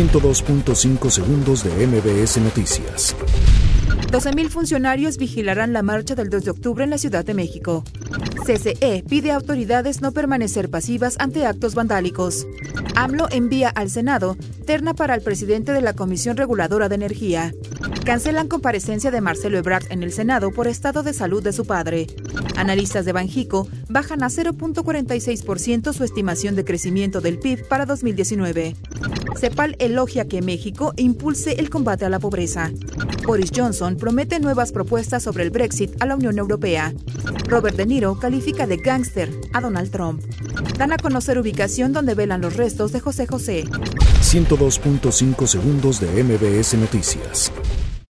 102.5 segundos de MBS Noticias. 12.000 funcionarios vigilarán la marcha del 2 de octubre en la Ciudad de México. CCE pide a autoridades no permanecer pasivas ante actos vandálicos. AMLO envía al Senado terna para el presidente de la Comisión Reguladora de Energía. Cancelan comparecencia de Marcelo Ebrard en el Senado por estado de salud de su padre. Analistas de Banjico bajan a 0.46% su estimación de crecimiento del PIB para 2019. CEPAL elogia que México impulse el combate a la pobreza. Boris Johnson promete nuevas propuestas sobre el Brexit a la Unión Europea. Robert De Niro califica de gángster a Donald Trump. Dan a conocer ubicación donde velan los restos de José José. 102.5 segundos de MBS Noticias.